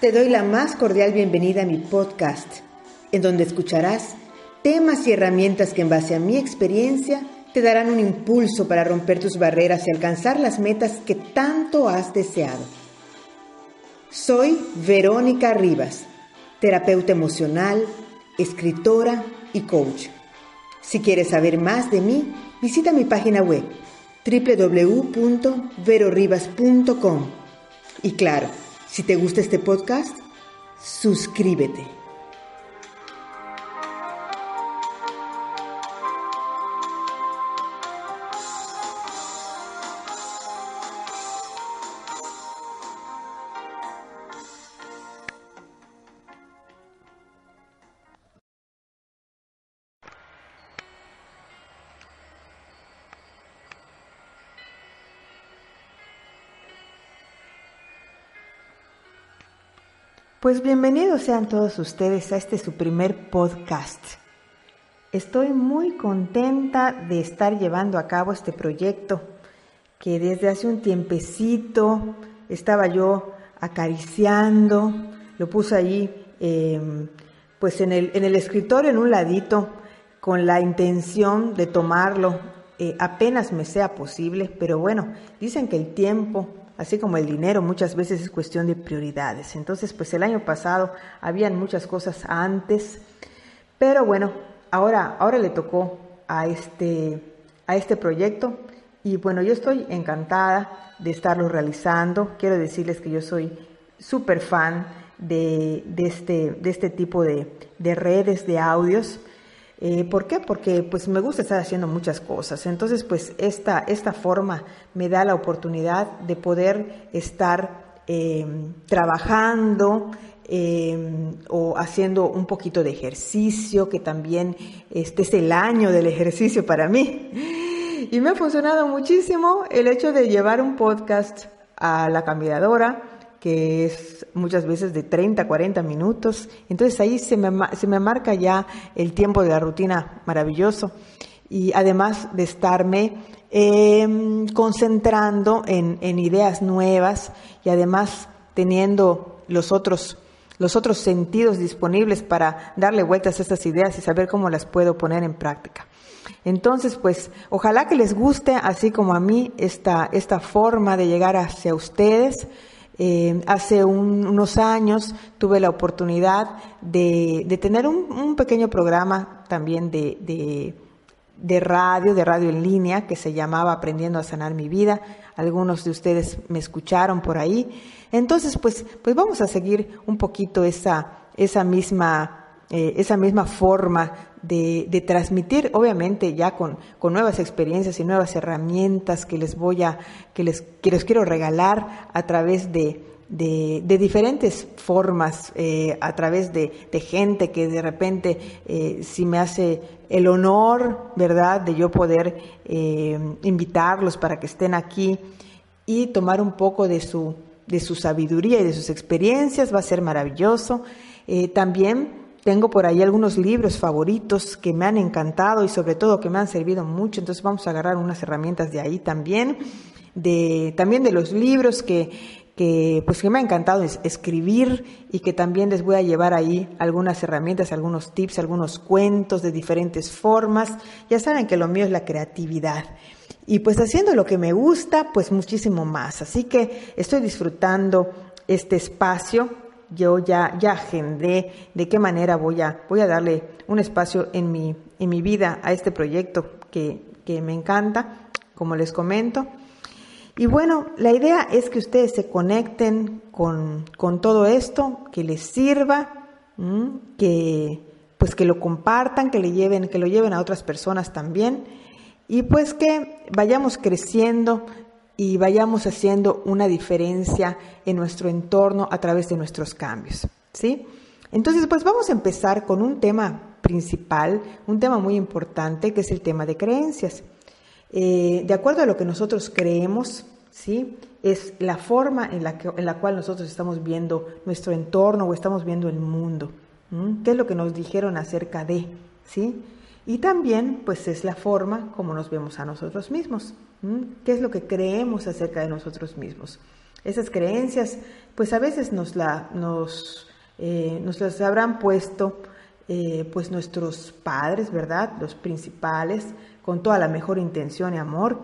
Te doy la más cordial bienvenida a mi podcast, en donde escucharás temas y herramientas que en base a mi experiencia te darán un impulso para romper tus barreras y alcanzar las metas que tanto has deseado. Soy Verónica Rivas, terapeuta emocional, escritora y coach. Si quieres saber más de mí, visita mi página web www.verorivas.com. Y claro, si te gusta este podcast, suscríbete. Pues bienvenidos sean todos ustedes a este su primer podcast. Estoy muy contenta de estar llevando a cabo este proyecto que desde hace un tiempecito estaba yo acariciando, lo puse allí em, pues en el, en el escritorio en un ladito con la intención de tomarlo eh, apenas me sea posible, pero bueno, dicen que el tiempo así como el dinero muchas veces es cuestión de prioridades. Entonces, pues el año pasado habían muchas cosas antes, pero bueno, ahora, ahora le tocó a este, a este proyecto y bueno, yo estoy encantada de estarlo realizando. Quiero decirles que yo soy súper fan de, este, de este tipo de, de redes de audios. Eh, ¿Por qué? Porque pues me gusta estar haciendo muchas cosas. Entonces pues esta, esta forma me da la oportunidad de poder estar eh, trabajando eh, o haciendo un poquito de ejercicio, que también este es el año del ejercicio para mí. Y me ha funcionado muchísimo el hecho de llevar un podcast a la caminadora, que es muchas veces de 30, 40 minutos. Entonces ahí se me, se me marca ya el tiempo de la rutina maravilloso. Y además de estarme em, concentrando en, en, ideas nuevas y además teniendo los otros, los otros sentidos disponibles para darle vueltas a estas ideas y saber cómo las puedo poner en práctica. Entonces, pues, ojalá que les guste, así como a mí, esta, esta forma de llegar hacia ustedes. Eh, hace unos años tuve la oportunidad de, tener un, pequeño programa también de, de, radio, de radio en línea, que se llamaba Aprendiendo a Sanar Mi Vida. Algunos de ustedes me escucharon por ahí. Entonces, pues, pues vamos a seguir un poquito esa, esa misma eh, esa misma forma de, de, transmitir, obviamente ya con, con, nuevas experiencias y nuevas herramientas que les voy a, que les, que les quiero regalar a través de, de, de diferentes formas, eh, a través de, de, gente que de repente eh, si me hace el honor, ¿verdad?, de yo poder invitarlos para que estén aquí y tomar un poco de su, de su sabiduría y de sus experiencias, va a ser maravilloso. También tengo por ahí algunos libros favoritos que me han encantado y sobre todo que me han servido mucho, entonces vamos a agarrar unas herramientas de ahí también, de, también de los libros que, que, pues que me ha encantado escribir y que también les voy a llevar ahí algunas herramientas, algunos tips, algunos cuentos de diferentes formas. Ya saben que lo mío es la creatividad. Y pues haciendo lo que me gusta, pues muchísimo más. Así que estoy disfrutando este espacio yo ya, ya agendé de qué manera voy a, voy a darle un espacio en mi, en mi vida a este proyecto que, que me encanta, como les comento. Y bueno, la idea es que ustedes se conecten con, con todo esto, que les sirva, que, pues que lo compartan, que le lleven, que lo lleven a otras personas también y pues que vayamos creciendo y vayamos haciendo una diferencia en nuestro entorno a través de nuestros cambios, ¿sí? Entonces, pues vamos a empezar con un tema principal, un tema muy importante, que es el tema de creencias. Eh, de acuerdo a lo que nosotros creemos, ¿sí? Es la forma en la, que, en la cual nosotros estamos viendo nuestro entorno o estamos viendo el mundo. ¿Qué es lo que nos dijeron acerca de? ¿Sí? Y también, pues, es la forma como nos vemos a nosotros mismos. ¿Qué es lo que creemos acerca de nosotros mismos? Esas creencias, pues a veces nos, la, nos, eh, nos las habrán puesto eh, pues nuestros padres, ¿verdad? Los principales, con toda la mejor intención y amor.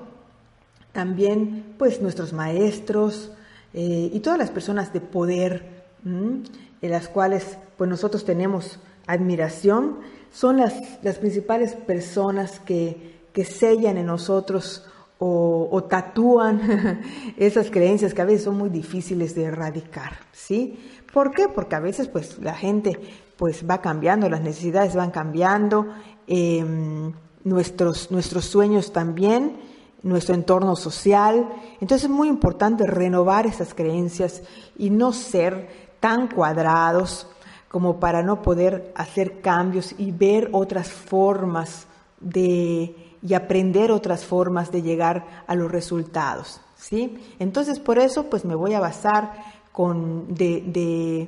También pues nuestros maestros eh, y todas las personas de poder en las cuales pues nosotros tenemos admiración, son las, las principales personas que, que sellan en nosotros o, tatúan esas creencias que a veces son muy difíciles de erradicar, ¿sí? ¿Por qué? Porque a veces pues la gente pues va cambiando, las necesidades van cambiando, em, nuestros, nuestros sueños también, nuestro entorno social. Entonces es muy importante renovar esas creencias y no ser tan cuadrados como para no poder hacer cambios y ver otras formas de y aprender otras formas de llegar a los resultados, ¿sí? Entonces por eso pues me voy a basar con de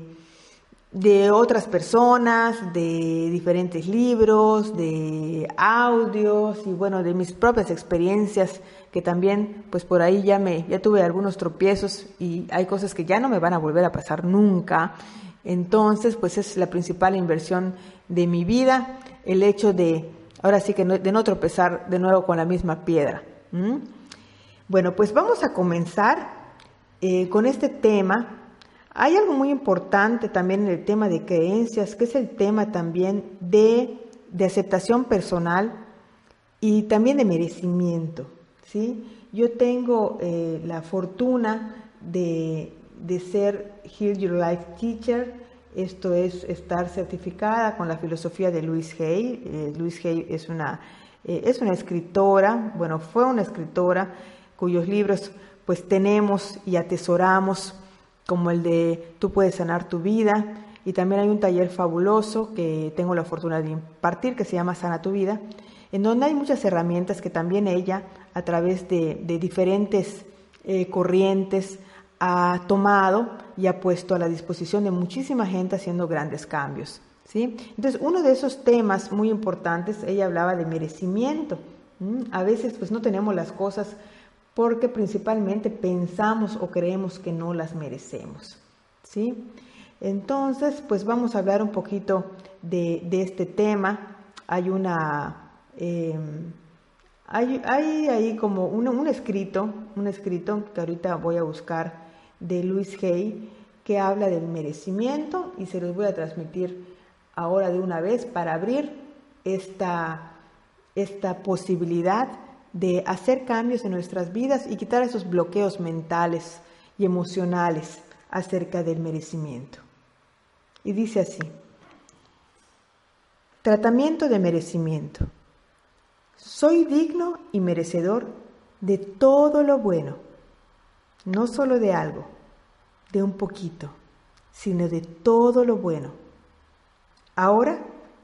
de otras personas, de diferentes libros, de audios y bueno, de mis propias experiencias que también pues por ahí ya me ya tuve algunos tropiezos y hay cosas que ya no me van a volver a pasar nunca. Entonces, pues es la principal inversión de mi vida, el hecho de ahora sí que de no tropezar de nuevo con la misma piedra. Bueno, pues vamos a comenzar eh, con este tema hay algo muy importante también en el tema de creencias, que es el tema también de, aceptación personal y también de merecimiento. ¿sí? Yo tengo eh, la fortuna de, ser Heal Your Life Teacher, esto es estar certificada con la filosofía de Louise Hay. Eh, Louise Hay es una, eh, es una escritora, bueno, fue una escritora cuyos libros pues tenemos y atesoramos como el de Tú puedes sanar tu vida. Y también hay un taller fabuloso que tengo la fortuna de impartir que se llama Sana tu vida, en donde hay muchas herramientas que también ella, a través de, diferentes eh, corrientes, ha tomado y ha puesto a la disposición de muchísima gente haciendo grandes cambios. ¿sí? Entonces, uno de esos temas muy importantes, ella hablaba de merecimiento. A veces pues no tenemos las cosas porque principalmente pensamos o creemos que no las merecemos. ¿sí? Entonces, pues vamos a hablar un poquito de, este tema. Hay una... Em, hay, ahí como un, escrito, un escrito que ahorita voy a buscar de Luis Hay, que habla del merecimiento y se los voy a transmitir ahora de una vez para abrir esta, esta posibilidad de hacer cambios en nuestras vidas y quitar esos bloqueos mentales y emocionales acerca del merecimiento. Y dice así, tratamiento de merecimiento. Soy digno y merecedor de todo lo bueno, no solo de algo, de un poquito, sino de todo lo bueno. Ahora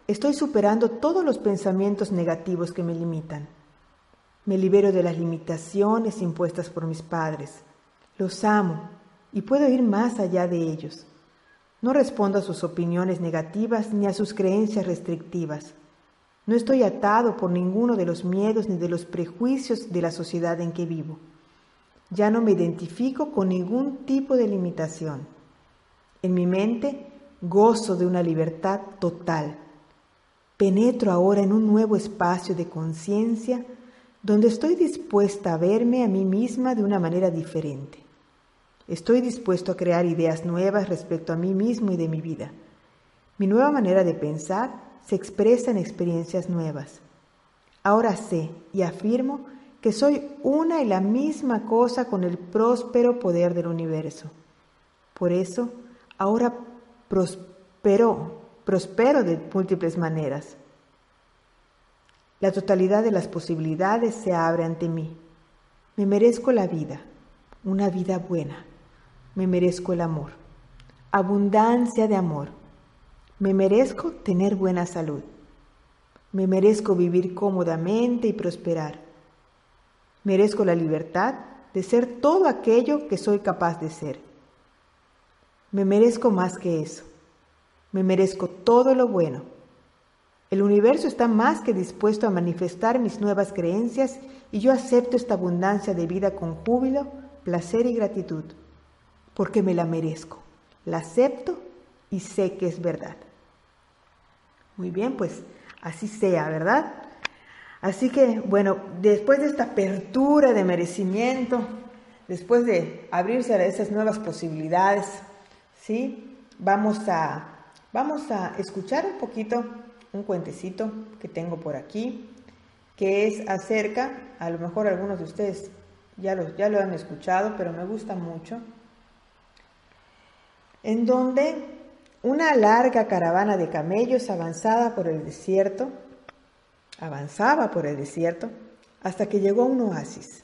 estoy superando todos los pensamientos negativos que me limitan me libero de las limitaciones impuestas por mis padres. Los amo y puedo ir más allá de ellos. No respondo a sus opiniones negativas ni a sus creencias restrictivas. No estoy atado por ninguno de los miedos ni de los prejuicios de la sociedad en que vivo. Ya no me identifico con ningún tipo de limitación. En mi mente gozo de una libertad total. Penetro ahora en un nuevo espacio de conciencia donde estoy dispuesta a verme a mí misma de una manera diferente. Estoy dispuesto a crear ideas nuevas respecto a mí mismo y de mi vida. Mi nueva manera de pensar se expresa en experiencias nuevas. Ahora sé y afirmo que soy una y la misma cosa con el próspero poder del universo. Por eso, ahora prospero prospero de múltiples maneras. La totalidad de las posibilidades se abre ante mí. Me merezco la vida, una vida buena. Me merezco el amor, abundancia de amor. Me merezco tener buena salud. Me merezco vivir cómodamente y prosperar. Merezco la libertad de ser todo aquello que soy capaz de ser. Me merezco más que eso. Me merezco todo lo bueno. El universo está más que dispuesto a manifestar mis nuevas creencias y yo acepto esta abundancia de vida con júbilo, placer y gratitud, porque me la merezco. La acepto y sé que es verdad. Muy bien, pues así sea, ¿verdad? Así que, bueno, después de esta apertura de merecimiento, después de abrirse a esas nuevas posibilidades, ¿sí? Vamos a Vamos a escuchar un poquito un cuentecito que tengo por aquí, que es acerca, a lo mejor algunos de ustedes ya lo, ya lo han escuchado, pero me gusta mucho, en donde una larga caravana de camellos avanzaba por el desierto, avanzaba por el desierto, hasta que llegó a un oasis.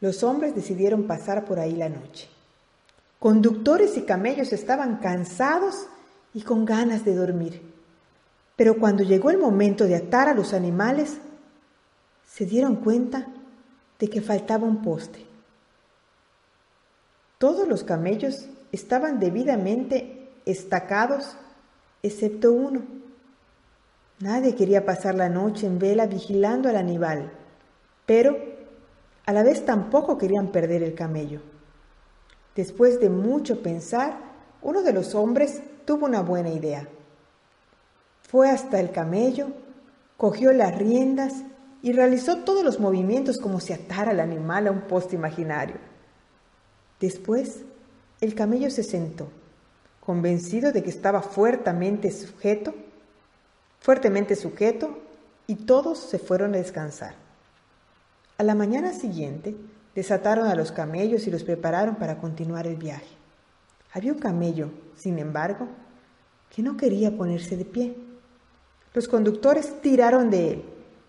Los hombres decidieron pasar por ahí la noche. Conductores y camellos estaban cansados y con ganas de dormir. Pero cuando llegó el momento de atar a los animales, se dieron cuenta de que faltaba un poste. Todos los camellos estaban debidamente estacados, excepto uno. Nadie quería pasar la noche en vela vigilando al animal, pero a la vez tampoco querían perder el camello. Después de mucho pensar, uno de los hombres tuvo una buena idea. Fue hasta el camello, cogió las riendas y realizó todos los movimientos como si atara al animal a un poste imaginario. Después, el camello se sentó, convencido de que estaba fuertemente sujeto, fuertemente sujeto, y todos se fueron a descansar. A la mañana siguiente, desataron a los camellos y los prepararon para continuar el viaje. Había un camello, sin embargo, que no quería ponerse de pie. Los conductores tiraron de él,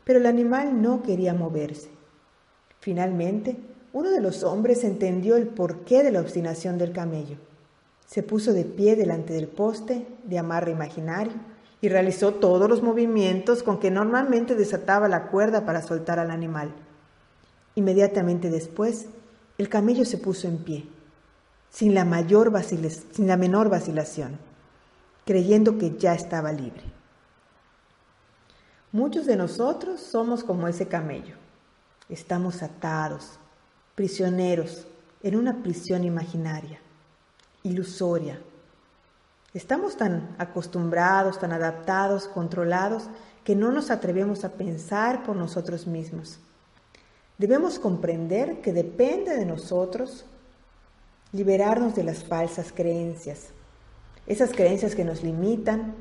pero el animal no quería moverse. Finalmente, uno de los hombres entendió el porqué de la obstinación del camello. Se puso de pie delante del poste de amarre imaginario y realizó todos los movimientos con que normalmente desataba la cuerda para soltar al animal. Inmediatamente después, el camello se puso en pie sin la, mayor sin la menor vacilación, creyendo que ya estaba libre. Muchos de nosotros somos como ese camello. Estamos atados, prisioneros, en una prisión imaginaria, ilusoria. Estamos tan acostumbrados, tan adaptados, controlados, que no nos atrevemos a pensar por nosotros mismos. Debemos comprender que depende de nosotros liberarnos de las falsas creencias, esas creencias que nos limitan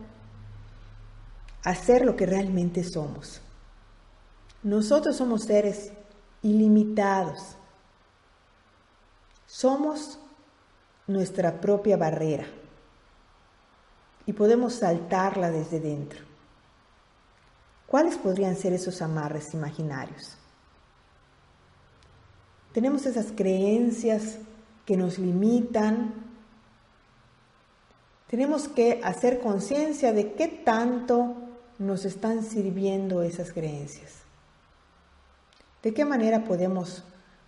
a ser lo que realmente somos. Nosotros somos seres ilimitados. Somos nuestra propia barrera y podemos saltarla desde dentro. ¿Cuáles podrían ser esos amarres imaginarios? Tenemos esas creencias que nos limitan. Tenemos que hacer conciencia de qué tanto nos están sirviendo esas creencias. ¿De qué manera podemos,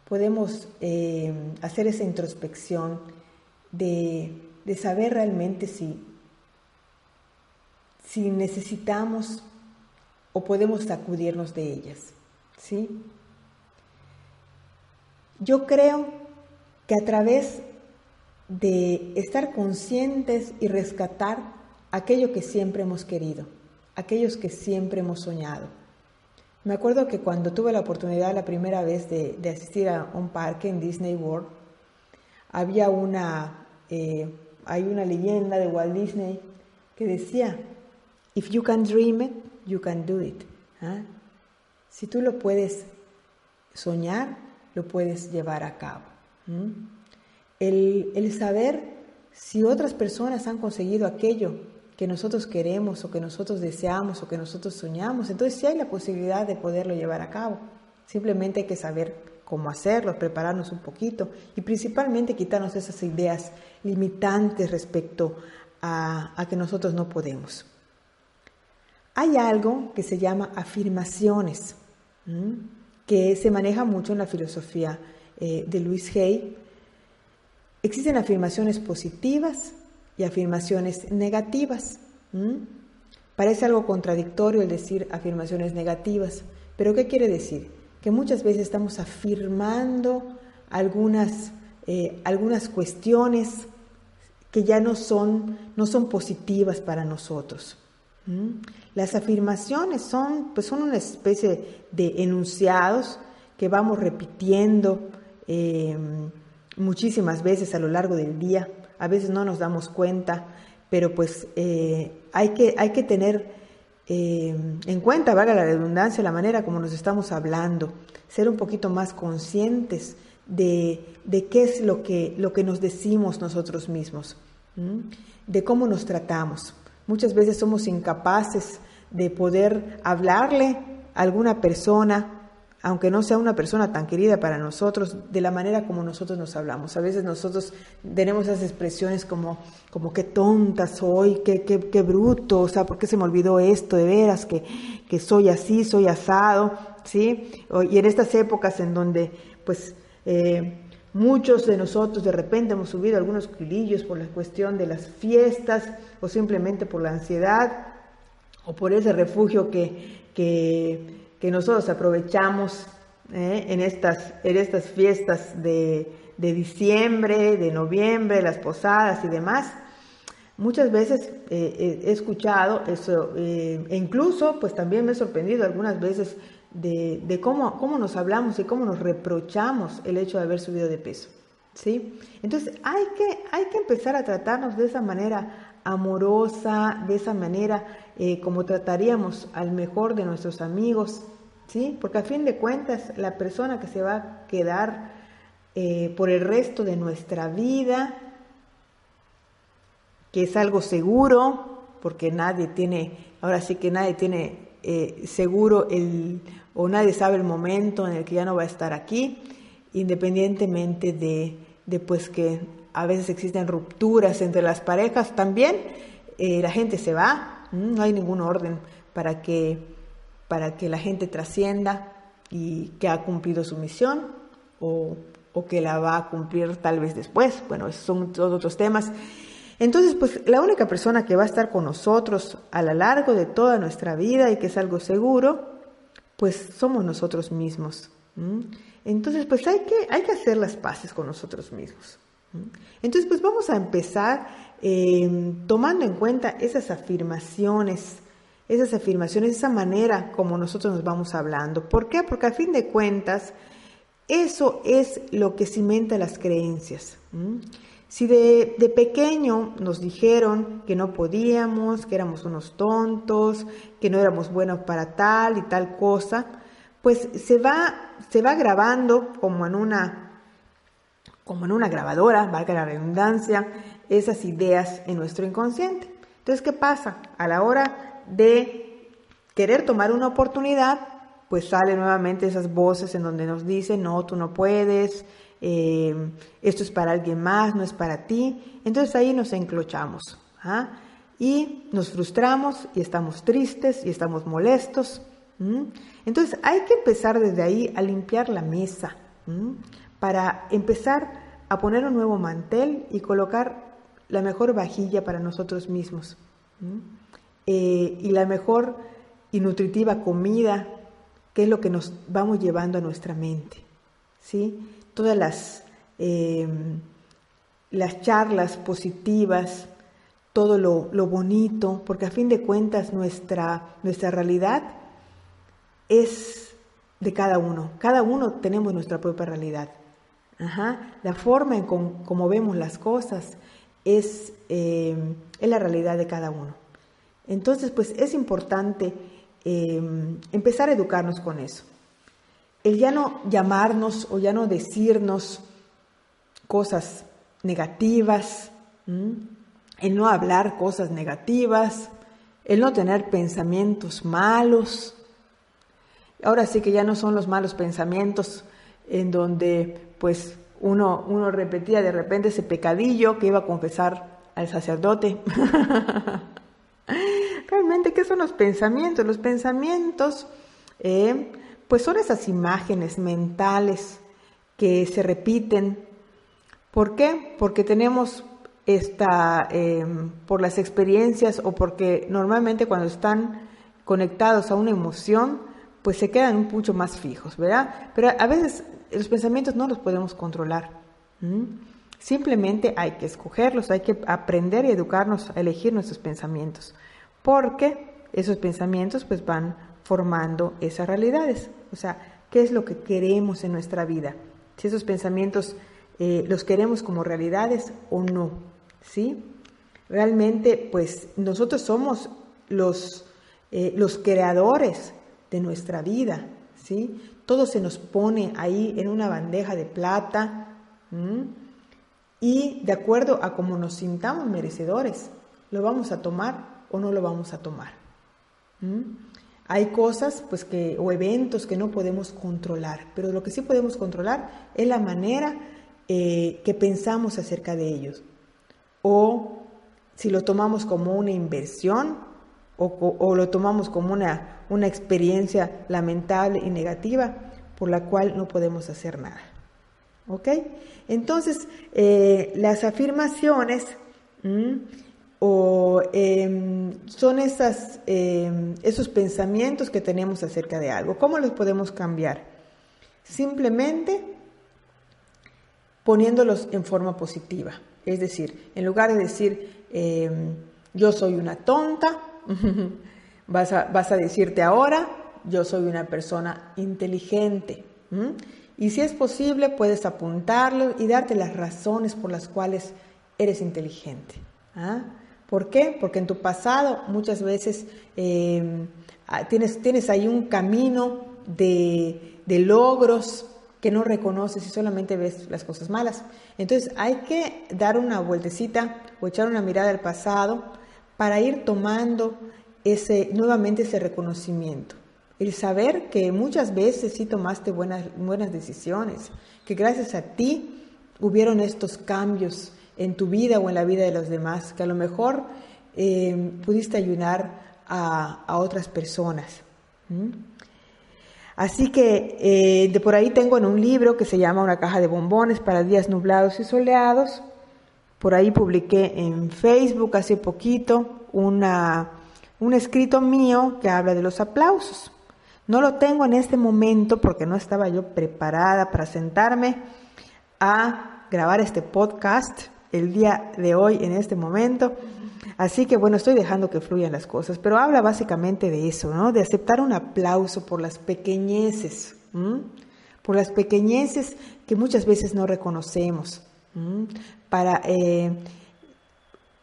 podemos eh, hacer esa introspección de, de saber realmente si, si necesitamos o podemos sacudirnos de ellas? ¿Sí? Yo creo que a través de estar conscientes y rescatar aquello que siempre hemos querido, aquellos que siempre hemos soñado. Me acuerdo que cuando tuve la oportunidad la primera vez de, asistir a un parque en Disney World, había una, eh, hay una leyenda de Walt Disney que decía, If you can dream it, you can do it. ¿ah? Si tú lo puedes soñar, lo puedes llevar a cabo. El, saber si otras personas han conseguido aquello que nosotros queremos o que nosotros deseamos o que nosotros soñamos, entonces sí hay la posibilidad de poderlo llevar a cabo. Simplemente hay que saber cómo hacerlo, prepararnos un poquito y principalmente quitarnos esas ideas limitantes respecto a, que nosotros no podemos. Hay algo que se llama afirmaciones, que se maneja mucho en la filosofía eh, de Luis Hay. Existen afirmaciones positivas y afirmaciones negativas. Parece algo contradictorio el decir afirmaciones negativas, pero ¿qué quiere decir? Que muchas veces estamos afirmando algunas, eh, algunas cuestiones que ya no son, no son positivas para nosotros. Las afirmaciones son, pues son una especie de enunciados que vamos repitiendo eh, muchísimas veces a lo largo del día. A veces no nos damos cuenta, pero pues eh, hay, que, hay que tener eh, en cuenta, valga la redundancia, la manera como nos estamos hablando, ser un poquito más conscientes de, qué es lo que, lo que nos decimos nosotros mismos, de cómo nos tratamos. Muchas veces somos incapaces de poder hablarle a alguna persona aunque no sea una persona tan querida para nosotros, de la manera como nosotros nos hablamos. A veces nosotros tenemos esas expresiones como, como qué tonta soy, qué, qué, qué bruto, o sea, ¿por qué se me olvidó esto de veras, que, que soy así, soy asado, ¿sí? Y en estas épocas en donde, pues, eh, muchos de nosotros de repente hemos subido algunos kilillos por la cuestión de las fiestas o simplemente por la ansiedad o por ese refugio que, que que nosotros aprovechamos ¿eh? en, estas, en estas fiestas de, diciembre, de noviembre, las posadas y demás. Muchas veces eh, eh, he escuchado eso, e incluso pues también me he sorprendido algunas veces de, cómo, cómo, nos hablamos y cómo nos reprochamos el hecho de haber subido de peso. ¿sí? Entonces hay que, hay que empezar a tratarnos de esa manera amorosa, de esa manera eh, como trataríamos al mejor de nuestros amigos, ¿sí? Porque a fin de cuentas, la persona que se va a quedar eh, por el resto de nuestra vida, que es algo seguro, porque nadie tiene, ahora sí que nadie tiene eh, seguro el, o nadie sabe el momento en el que ya no va a estar aquí, independientemente de, de pues que a veces existen rupturas entre las parejas también, eh, la gente se va, no hay ningún orden para que, para que la gente trascienda y que ha cumplido su misión o, que la va a cumplir tal vez después. Bueno, esos son todos otros temas. Entonces, pues la única persona que va a estar con nosotros a lo largo de toda nuestra vida y que es algo seguro, pues somos nosotros mismos. Entonces, pues hay que, hay que hacer las paces con nosotros mismos. Entonces, pues vamos a empezar em, tomando en cuenta esas afirmaciones, esas afirmaciones, esa manera como nosotros nos vamos hablando. ¿Por qué? Porque a fin de cuentas, eso es lo que cimenta las creencias. Si de, de, pequeño nos dijeron que no podíamos, que éramos unos tontos, que no éramos buenos para tal y tal cosa, pues se va, se va grabando como en una como en una grabadora, valga la redundancia, esas ideas en nuestro inconsciente. Entonces, ¿qué pasa? A la hora de querer tomar una oportunidad, pues salen nuevamente esas voces en donde nos dicen, no, tú no puedes, eh, esto es para alguien más, no es para ti. Entonces ahí nos enclochamos ¿ah? y nos frustramos y estamos tristes y estamos molestos. Entonces hay que empezar desde ahí a limpiar la mesa para empezar a poner un nuevo mantel y colocar la mejor vajilla para nosotros mismos eh, y la mejor y nutritiva comida, que es lo que nos vamos llevando a nuestra mente. ¿sí? Todas las, em, las charlas positivas, todo lo, lo, bonito, porque a fin de cuentas nuestra, nuestra realidad es de cada uno. Cada uno tenemos nuestra propia realidad. La forma en como vemos las cosas es, eh, es, la realidad de cada uno. Entonces, pues es importante eh, empezar a educarnos con eso. El ya no llamarnos o ya no decirnos cosas negativas, el no hablar cosas negativas, el no tener pensamientos malos. Ahora sí que ya no son los malos pensamientos en donde pues uno, uno repetía de repente ese pecadillo que iba a confesar al sacerdote. Realmente, ¿qué son los pensamientos? Los pensamientos, eh, pues son esas imágenes mentales que se repiten. ¿Por qué? Porque tenemos esta, eh, por las experiencias o porque normalmente cuando están conectados a una emoción, pues se quedan mucho más fijos, ¿verdad? Pero a veces los pensamientos no los podemos controlar. Simplemente hay que escogerlos, hay que aprender y educarnos a elegir nuestros pensamientos, porque esos pensamientos pues van formando esas realidades. O sea, ¿qué es lo que queremos en nuestra vida? Si esos pensamientos eh, los queremos como realidades o no, ¿sí? Realmente pues nosotros somos los, eh, los creadores de nuestra vida, ¿sí? Todo se nos pone ahí en una bandeja de plata y de acuerdo a cómo nos sintamos merecedores, lo vamos a tomar o no lo vamos a tomar. Hay cosas pues que o eventos que no podemos controlar, pero lo que sí podemos controlar es la manera eh, que pensamos acerca de ellos. O si lo tomamos como una inversión o, lo tomamos como una, una experiencia lamentable y negativa por la cual no podemos hacer nada. ¿Ok? Entonces, eh, las afirmaciones o, em, son em, esos pensamientos que tenemos acerca de algo. ¿Cómo los podemos cambiar? Simplemente poniéndolos en forma positiva. Es decir, en lugar de decir, em, yo soy una tonta, vas, a, vas, a, decirte ahora, yo soy una persona inteligente. Y si es posible, puedes apuntarlo y darte las razones por las cuales eres inteligente. ¿ah? ¿Por qué? Porque en tu pasado muchas veces em, ah, tienes, tienes ahí un camino de, de logros que no reconoces y solamente ves las cosas malas. Entonces hay que dar una vueltecita o echar una mirada al pasado para ir tomando ese, nuevamente ese reconocimiento. El saber que muchas veces sí tomaste buenas, buenas decisiones, que gracias a ti hubieron estos cambios en tu vida o en la vida de los demás, que a lo mejor eh, pudiste ayudar a, otras personas. Así que eh, de por ahí tengo en un libro que se llama Una caja de bombones para días nublados y soleados. Por ahí publiqué en Facebook hace poquito una, un escrito mío que habla de los aplausos. No lo tengo en este momento porque no estaba yo preparada para sentarme a grabar este podcast el día de hoy en este momento. Así que bueno, estoy dejando que fluyan las cosas, pero habla básicamente de eso, ¿no? De aceptar un aplauso por las pequeñeces, por las pequeñeces que muchas veces no reconocemos, para eh,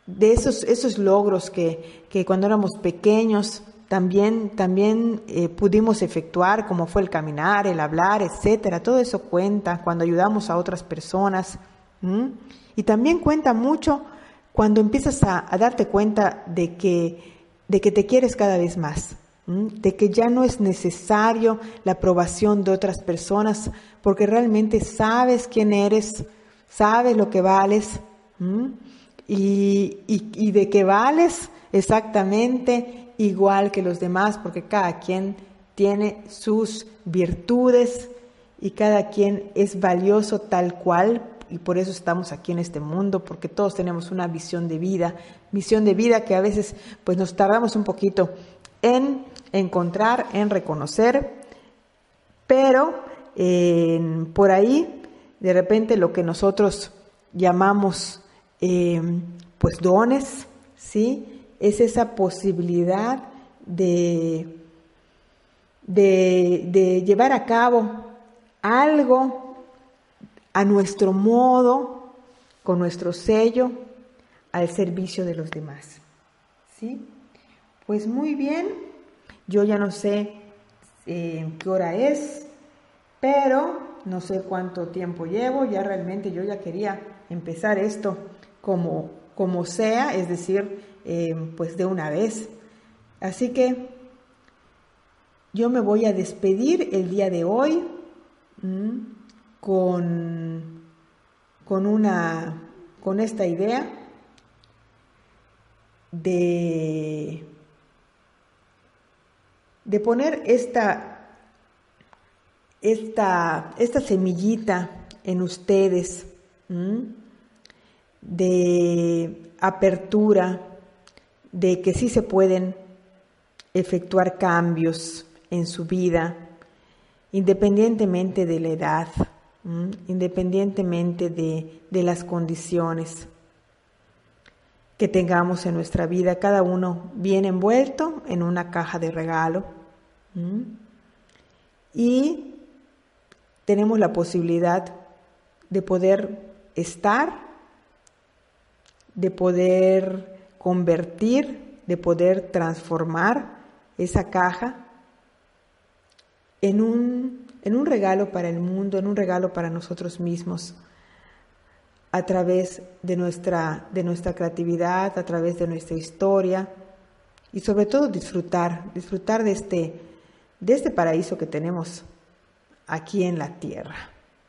de esos, esos logros que, que cuando éramos pequeños también, también eh, pudimos efectuar, como fue el caminar, el hablar, etcétera. Todo eso cuenta cuando ayudamos a otras personas. Y también cuenta mucho cuando empiezas a, darte cuenta de que, de que te quieres cada vez más, de que ya no es necesario la aprobación de otras personas, porque realmente sabes quién eres, sabes lo que vales y, y de que vales exactamente igual que los demás, porque cada quien tiene sus virtudes y cada quien es valioso tal cual y por eso estamos aquí en este mundo, porque todos tenemos una visión de vida, visión de vida que a veces pues nos tardamos un poquito en encontrar, en reconocer, pero por ahí de repente lo que nosotros llamamos eh, pues dones, ¿sí? es esa posibilidad de, de, llevar a cabo algo a nuestro modo, con nuestro sello, al servicio de los demás. ¿Sí? Pues muy bien, yo ya no sé eh, qué hora es, pero no sé cuánto tiempo llevo, ya realmente yo ya quería empezar esto como como sea, es decir, eh, pues de una vez. Así que yo me voy a despedir el día de hoy con, con, una, con esta idea de, de poner esta, esta, esta semillita en ustedes de apertura, de que sí se pueden efectuar cambios en su vida, independientemente de la edad, independientemente de, de, las condiciones que tengamos en nuestra vida, cada uno bien envuelto en una caja de regalo. Y tenemos la posibilidad de poder estar, de poder convertir, de poder transformar esa caja en un, en un regalo para el mundo, en un regalo para nosotros mismos, a través de nuestra, de nuestra creatividad, a través de nuestra historia y sobre todo disfrutar, disfrutar de este, de este paraíso que tenemos aquí en la tierra.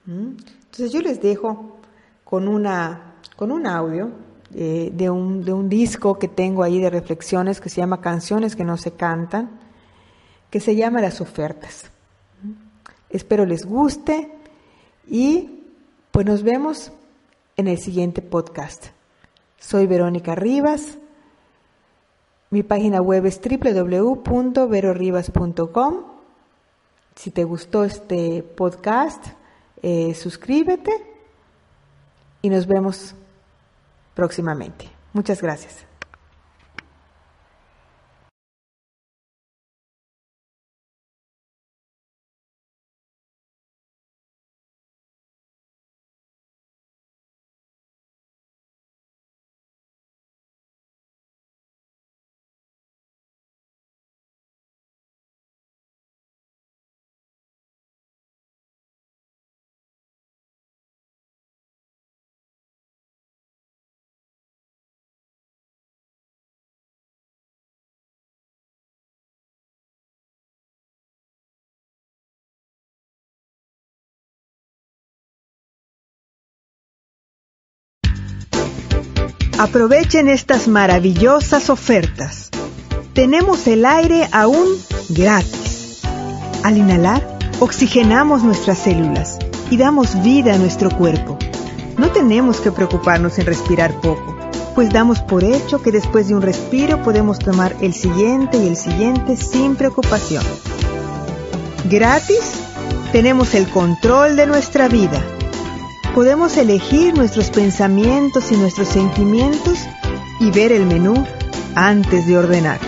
Entonces yo les dejo con, una, con un audio eh, de, un, de un disco que tengo ahí de reflexiones que se llama Canciones que no se cantan, que se llama Las ofertas. Espero les guste y pues nos vemos en el siguiente podcast. Soy Verónica Rivas. Mi página web es www.verorivas.com. Si te gustó este podcast, eh, suscríbete y nos vemos próximamente. Muchas gracias. Aprovechen estas maravillosas ofertas. Tenemos el aire aún gratis. Al inhalar, oxigenamos nuestras células y damos vida a nuestro cuerpo. No tenemos que preocuparnos en respirar poco, pues damos por hecho que después de un respiro podemos tomar el siguiente y el siguiente sin preocupación. Gratis, tenemos el control de nuestra vida podemos elegir nuestros pensamientos y nuestros sentimientos y ver el menú antes de ordenar.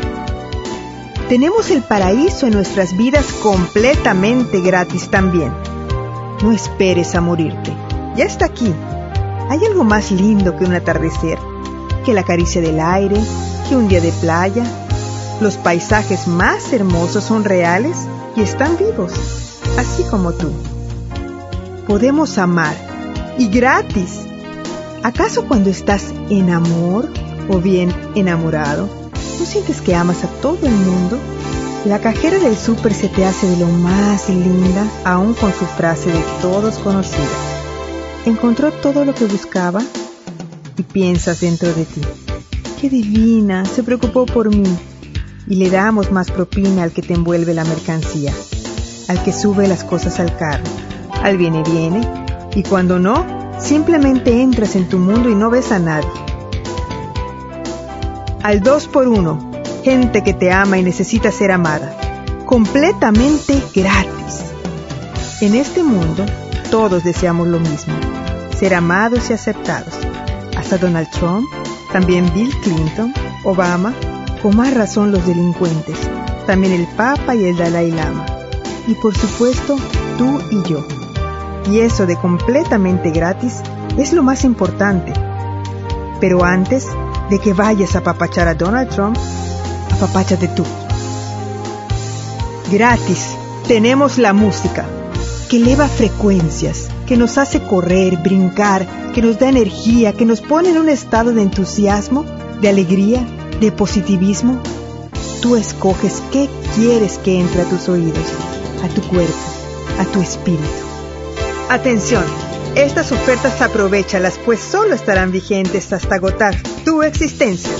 Tenemos el paraíso en nuestras vidas completamente gratis también. No esperes a morirte. Ya está aquí. Hay algo más lindo que un atardecer, que la caricia del aire, que un día de playa. Los paisajes más hermosos son reales y están vivos, así como tú. Podemos amar y gratis. ¿Acaso cuando estás en amor o bien enamorado, no sientes que amas a todo el mundo? La cajera del súper se te hace de lo más linda, aún con su frase de todos conocida. Encontró todo lo que buscaba y piensas dentro de ti. ¡Qué divina! Se preocupó por mí. Y le damos más propina al que te envuelve la mercancía, al que sube las cosas al carro, al viene viene y cuando no, simplemente entras en tu mundo y no ves a nadie. Al 2 por 1 gente que te ama y necesita ser amada, completamente gratis. En este mundo, todos deseamos lo mismo, ser amados y aceptados. Hasta Donald Trump, también Bill Clinton, Obama, con más razón los delincuentes, también el Papa y el Dalai Lama. Y por supuesto, tú y yo. Y eso de completamente gratis es lo más importante. Pero antes de que vayas a papachar a Donald Trump, apapáchate tú. Gratis, tenemos la música. que eleva frecuencias, que nos hace correr, brincar, que nos da energía, que nos pone en un estado de entusiasmo, de alegría, de positivismo. Tú escoges qué quieres que entre a tus oídos, a tu cuerpo, a tu espíritu. Atención, estas ofertas aprovechalas pues solo estarán vigentes hasta agotar tu existencia.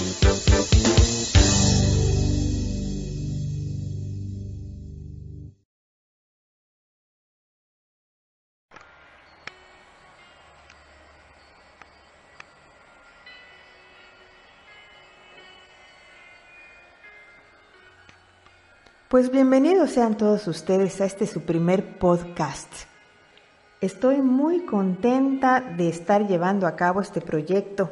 Pues bienvenidos sean todos ustedes a este su primer podcast. Estoy muy contenta de estar llevando a cabo este proyecto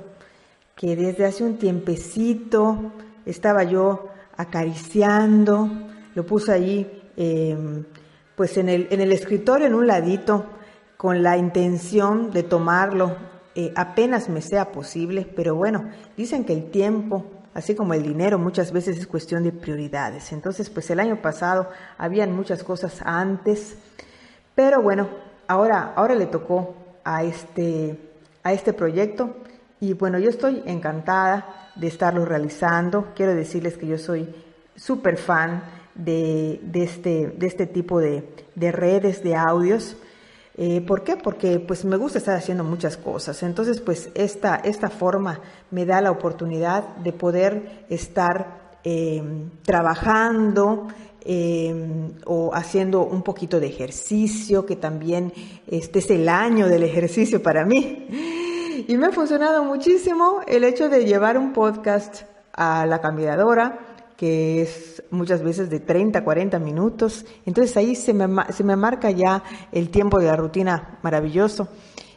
que desde hace un tiempecito estaba yo acariciando, lo puse allí em, pues en el, en el escritorio en un ladito con la intención de tomarlo eh, apenas me sea posible, pero bueno, dicen que el tiempo así como el dinero muchas veces es cuestión de prioridades. Entonces, pues el año pasado habían muchas cosas antes, pero bueno, ahora, ahora le tocó a este, a este proyecto y bueno, yo estoy encantada de estarlo realizando. Quiero decirles que yo soy súper fan de, de, este, de este tipo de, de redes, de audios. Eh, ¿Por qué? Porque pues me gusta estar haciendo muchas cosas. Entonces pues esta, esta forma me da la oportunidad de poder estar eh, trabajando eh, o haciendo un poquito de ejercicio, que también este es el año del ejercicio para mí. Y me ha funcionado muchísimo el hecho de llevar un podcast a la caminadora, que es muchas veces de 30, 40 minutos. Entonces ahí se me, se me marca ya el tiempo de la rutina maravilloso.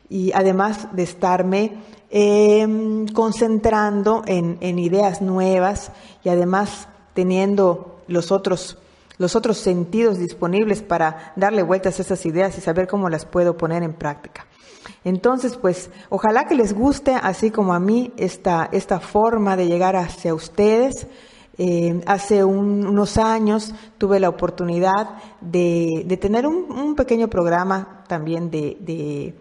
Y además de estarme em, concentrando en, en, ideas nuevas y además teniendo los otros, los otros sentidos disponibles para darle vueltas a esas ideas y saber cómo las puedo poner en práctica. Entonces, pues, ojalá que les guste, así como a mí, esta, esta forma de llegar hacia ustedes. Eh, hace unos años tuve la oportunidad de, tener un, pequeño programa también de,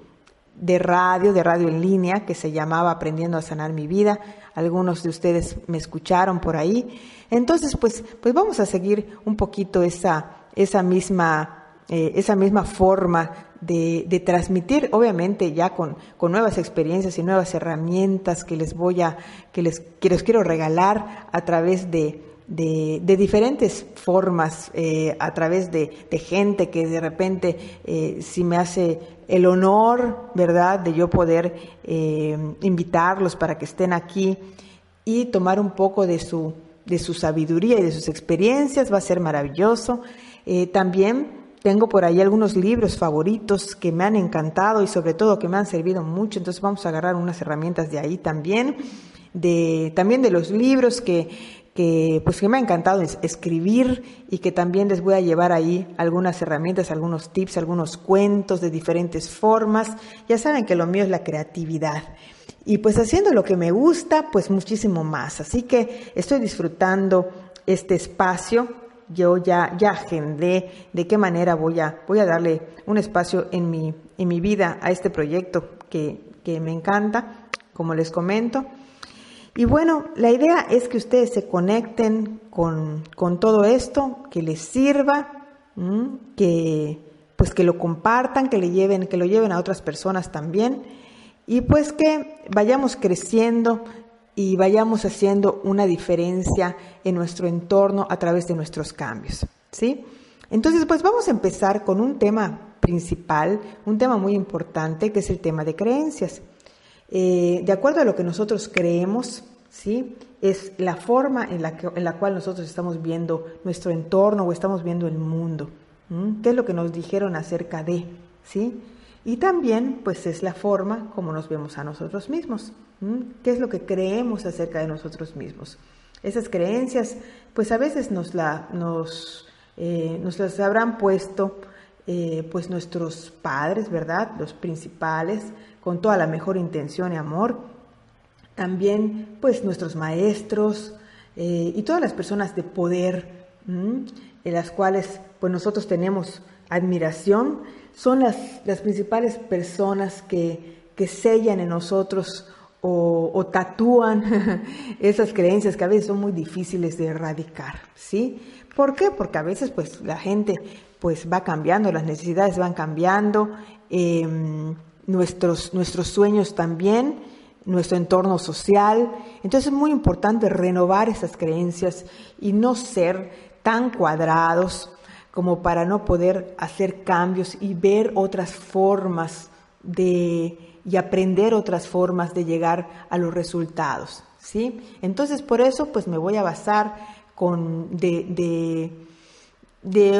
de, radio, de radio en línea, que se llamaba Aprendiendo a Sanar Mi Vida. Algunos de ustedes me escucharon por ahí. Entonces, pues, pues vamos a seguir un poquito esa, esa misma eh, esa misma forma de, de, transmitir, obviamente ya con, con, nuevas experiencias y nuevas herramientas que les voy a, que les, que les quiero regalar a través de, de, diferentes formas, eh, a través de, de, gente que de repente eh, si me hace el honor, ¿verdad?, de yo poder eh, invitarlos para que estén aquí y tomar un poco de su, de su sabiduría y de sus experiencias, va a ser maravilloso. Eh, también tengo por ahí algunos libros favoritos que me han encantado y sobre todo que me han servido mucho, entonces vamos a agarrar unas herramientas de ahí también, de, también de los libros que, que, pues que me ha encantado escribir y que también les voy a llevar ahí algunas herramientas, algunos tips, algunos cuentos de diferentes formas. Ya saben que lo mío es la creatividad. Y pues haciendo lo que me gusta, pues muchísimo más. Así que estoy disfrutando este espacio yo ya, ya agendé de qué manera voy a, voy a darle un espacio en mi, en mi vida a este proyecto que, que me encanta, como les comento. Y bueno, la idea es que ustedes se conecten con, con todo esto, que les sirva, que pues que lo compartan, que le lleven, que lo lleven a otras personas también, y pues que vayamos creciendo y vayamos haciendo una diferencia en nuestro entorno a través de nuestros cambios, ¿sí? Entonces, pues vamos a empezar con un tema principal, un tema muy importante, que es el tema de creencias. Eh, de acuerdo a lo que nosotros creemos, ¿sí? Es la forma en la, que, en la cual nosotros estamos viendo nuestro entorno o estamos viendo el mundo. ¿Qué es lo que nos dijeron acerca de? ¿Sí? Y también, pues, es la forma como nos vemos a nosotros mismos. ¿Qué es lo que creemos acerca de nosotros mismos? Esas creencias, pues a veces nos, la, nos, eh, nos las habrán puesto eh, pues nuestros padres, ¿verdad? Los principales, con toda la mejor intención y amor. También pues nuestros maestros eh, y todas las personas de poder, en las cuales pues nosotros tenemos admiración son las, las principales personas que, que sellan en nosotros o, tatúan esas creencias que a veces son muy difíciles de erradicar, ¿sí? ¿Por qué? Porque a veces pues la gente pues va cambiando, las necesidades van cambiando, em, nuestros, nuestros sueños también, nuestro entorno social. Entonces es muy importante renovar esas creencias y no ser tan cuadrados como para no poder hacer cambios y ver otras formas de y aprender otras formas de llegar a los resultados, ¿sí? Entonces, por eso, pues me voy a basar con de, de,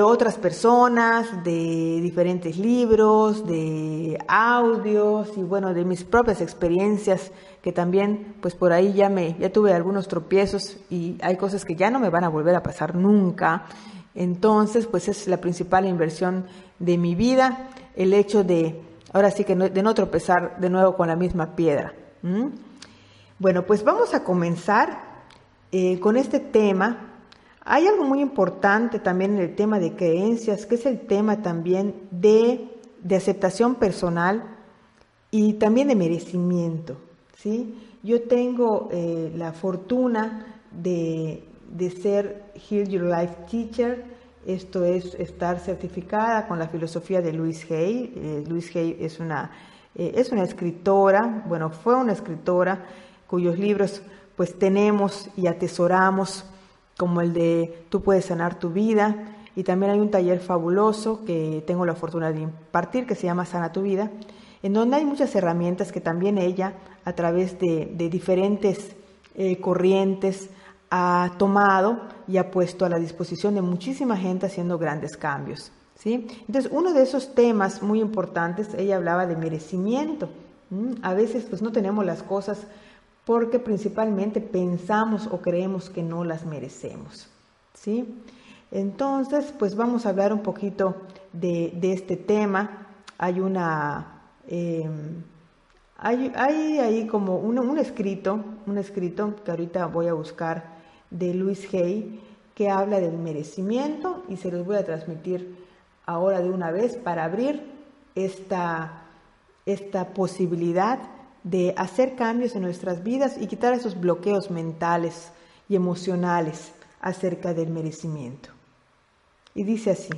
otras personas, de diferentes libros, de audios y bueno, de mis propias experiencias que también pues por ahí ya me ya tuve algunos tropiezos y hay cosas que ya no me van a volver a pasar nunca. Entonces, pues es la principal inversión de mi vida, el hecho de Ahora sí que de no tropezar de nuevo con la misma piedra. Bueno, pues vamos a comenzar eh, con este tema. Hay algo muy importante también en el tema de creencias, que es el tema también de, aceptación personal y también de merecimiento. ¿sí? Yo tengo eh, la fortuna de, de ser Heal Your Life Teacher esto es estar certificada con la filosofía de Louise Hay. Eh, Louise Hay es una, eh, es una escritora, bueno, fue una escritora cuyos libros pues tenemos y atesoramos, como el de Tú puedes sanar tu vida. Y también hay un taller fabuloso que tengo la fortuna de impartir que se llama Sana tu vida, en donde hay muchas herramientas que también ella, a través de, diferentes eh, corrientes, ha tomado y ha puesto a la disposición de muchísima gente haciendo grandes cambios. ¿sí? Entonces, uno de esos temas muy importantes, ella hablaba de merecimiento. A veces pues no tenemos las cosas porque principalmente pensamos o creemos que no las merecemos. ¿sí? Entonces, pues vamos a hablar un poquito de, este tema. Hay una... Em, hay, ahí como un, un, escrito, un escrito que ahorita voy a buscar de Luis Hay que habla del merecimiento y se los voy a transmitir ahora de una vez para abrir esta, esta posibilidad de hacer cambios en nuestras vidas y quitar esos bloqueos mentales y emocionales acerca del merecimiento. Y dice así,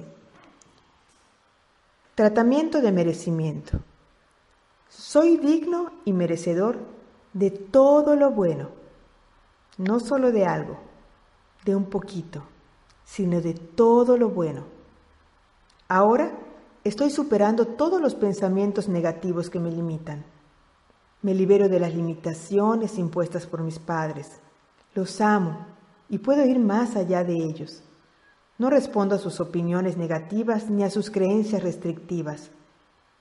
tratamiento de merecimiento. Soy digno y merecedor de todo lo bueno no solo de algo, de un poquito, sino de todo lo bueno. Ahora estoy superando todos los pensamientos negativos que me limitan. Me libero de las limitaciones impuestas por mis padres. Los amo y puedo ir más allá de ellos. No respondo a sus opiniones negativas ni a sus creencias restrictivas.